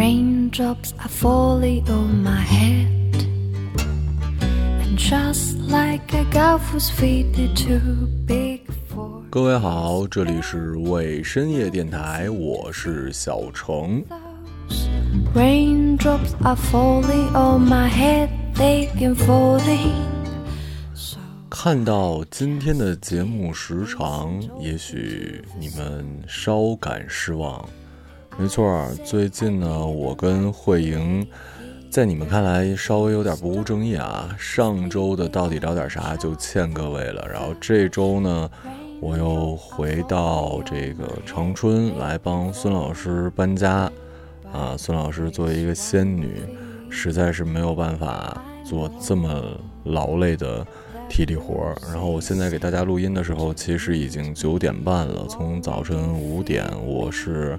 Raindrops are falling on my head. And just like a gulf was faded too big for 各位好，这里是为深夜电台，我是小程。Raindrops are falling on my head, they can falling. So 看到今天的节目时长，也许你们稍感失望。没错，最近呢，我跟慧莹，在你们看来稍微有点不务正业啊。上周的到底聊点啥就欠各位了，然后这周呢，我又回到这个长春来帮孙老师搬家。啊，孙老师作为一个仙女，实在是没有办法做这么劳累的体力活儿。然后我现在给大家录音的时候，其实已经九点半了。从早晨五点，我是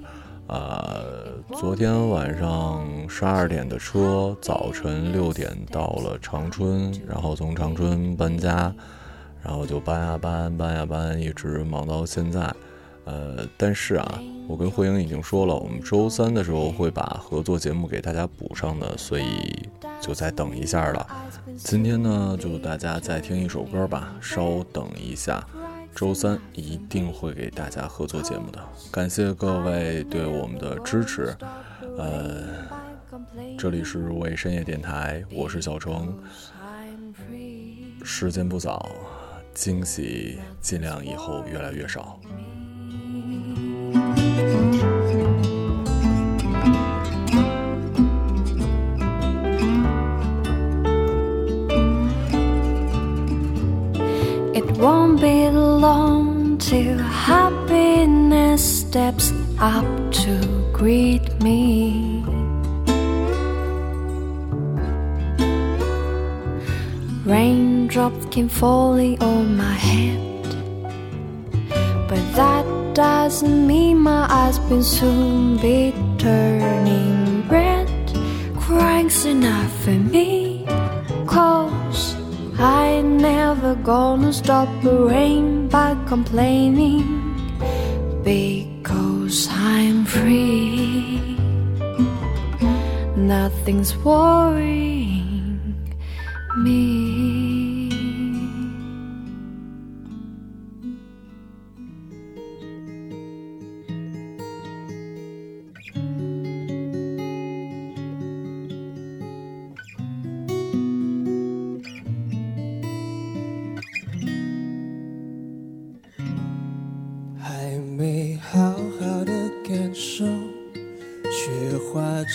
呃昨天晚上十二点的车，早晨六点到了长春，然后从长春搬家，然后就搬呀搬，搬呀搬，一直忙到现在。呃，但是啊，我跟慧英已经说了，我们周三的时候会把合作节目给大家补上的，所以就再等一下了。今天呢，就大家再听一首歌吧，稍等一下，周三一定会给大家合作节目的。感谢各位对我们的支持，呃，这里是为深夜电台，我是小程，时间不早，惊喜尽量以后越来越少。It won't be till happiness steps up to greet me. Raindrops keep falling on my head, but that doesn't mean my eyes will soon be turning red. Crying's enough for me, gonna stop the rain by complaining because I'm free. Nothing's worrying me.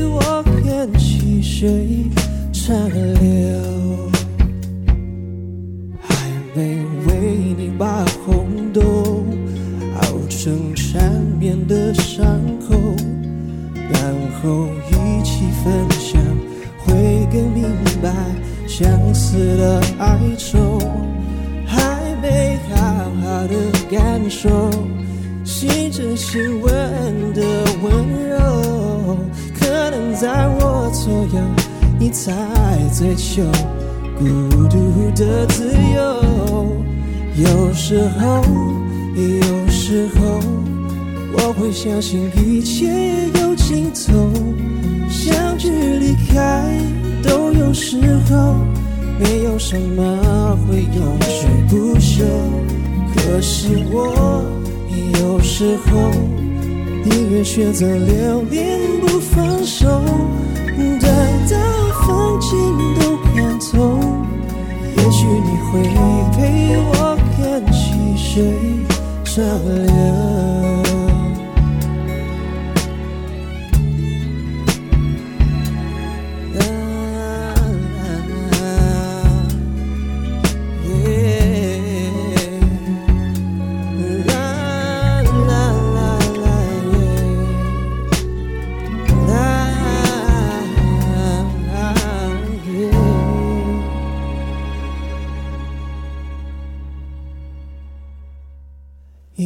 我水长流。还没为你把红豆熬成缠绵的伤口，然后一起分享，会更明白相思的哀愁。还没好好的感受细致亲吻的温柔，能在我左右，你才追求孤独的自由。有时候，有时候，我会相信一切有尽头，相聚离开都有时候，没有什么会永垂不朽。可是我有时候宁愿选择留恋不放手，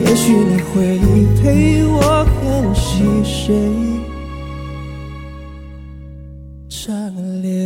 也许你会陪我看细水长流